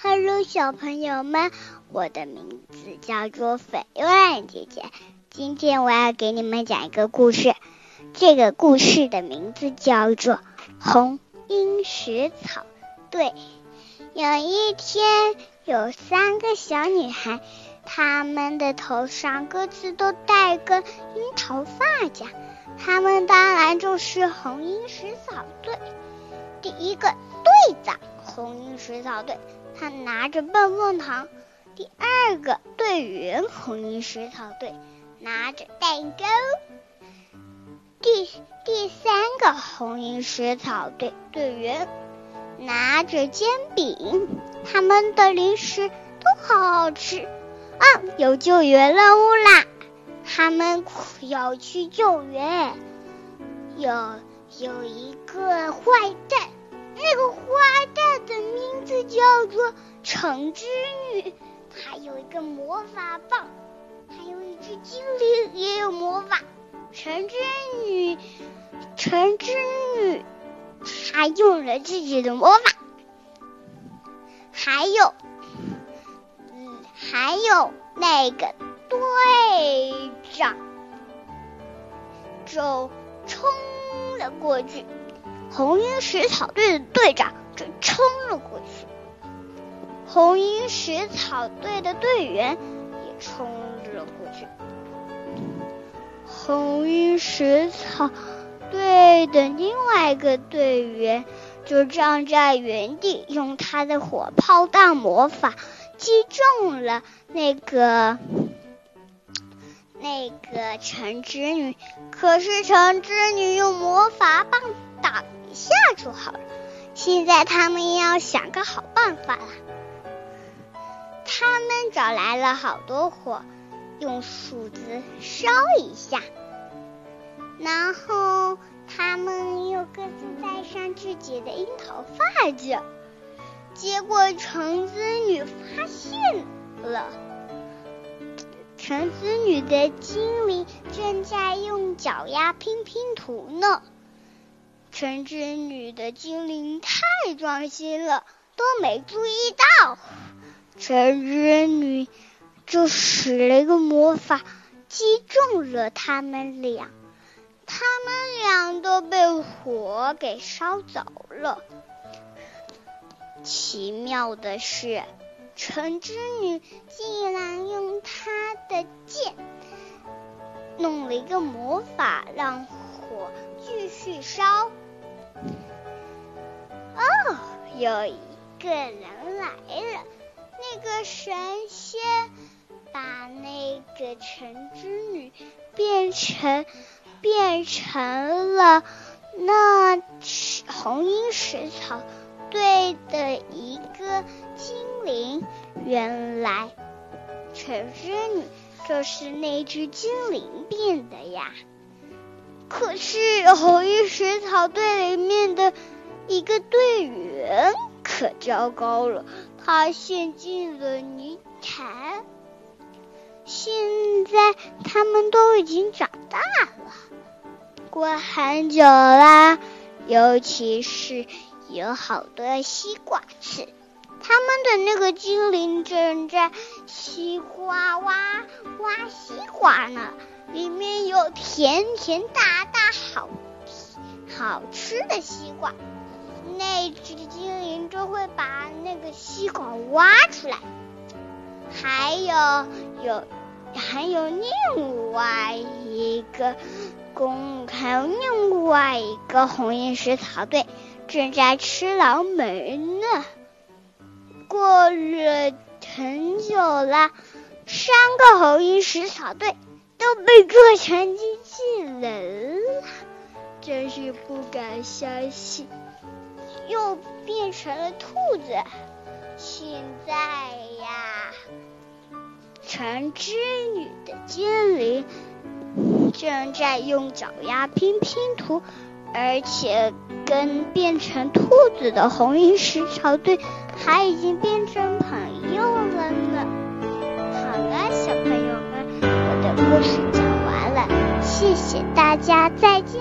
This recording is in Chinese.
Hello，小朋友们，我的名字叫做菲兰姐姐。今天我要给你们讲一个故事，这个故事的名字叫做《红樱石草队》。有一天，有三个小女孩，她们的头上各自都戴个樱桃发夹，她们当然就是红樱石草队。第一个红樱石草队，他拿着棒棒糖；第二个队员，红樱水草队，拿着蛋糕；第第三个红樱水草队队员。拿着煎饼，他们的零食都好好吃。啊，有救援任务啦！他们要去救援。有有一个坏说橙之女，她有一个魔法棒，还有一只精灵也有魔法。橙之女，橙之女。她用了自己的魔法，还有，还有那个队长就冲了过去，红樱石草队的队长就冲了过去，红樱食草队的队员也冲了过去，红樱食草。队的另外一个队员就站在原地，用他的火炮弹魔法击中了那个那个橙之女。可是橙之女用魔法棒挡一下就好了。现在他们要想个好办法了。找来了好多火，用树枝烧一下。然后他们又各自戴上自己的樱桃发夹，结果橙子女发现了，橙子女的精灵正在用脚丫拼拼图呢。橙子女的精灵太专心了，都没注意到，橙子女就使了一个魔法，击中了他们俩。他们俩都被火给烧走了。奇妙的是，橙之女竟然用她的剑弄了一个魔法，让火继续烧。哦，有一个人来了，那个神仙把那个橙之女变成。变成了那红樱石草队的一个精灵。原来橙之女就是那只精灵变的呀。可是红樱石草队里面的一个队员可糟糕了，他陷进了泥潭。现在他们都已经长大了。过很久啦，尤其是有好多西瓜吃。他们的那个精灵正在西瓜挖挖西瓜呢，里面有甜甜大大好好吃的西瓜。那只精灵就会把那个吸管挖出来。还有有还有另外一个。公还有另外一个红樱石草队正在吃老梅呢。过了很久了，三个红樱石草队都被做成机器人了，真是不敢相信，又变成了兔子。现在呀，成织女的精灵。正在用脚丫拼拼图，而且跟变成兔子的红樱石草队还已经变成朋友了呢。好了，小朋友们，我的故事讲完了，谢谢大家，再见。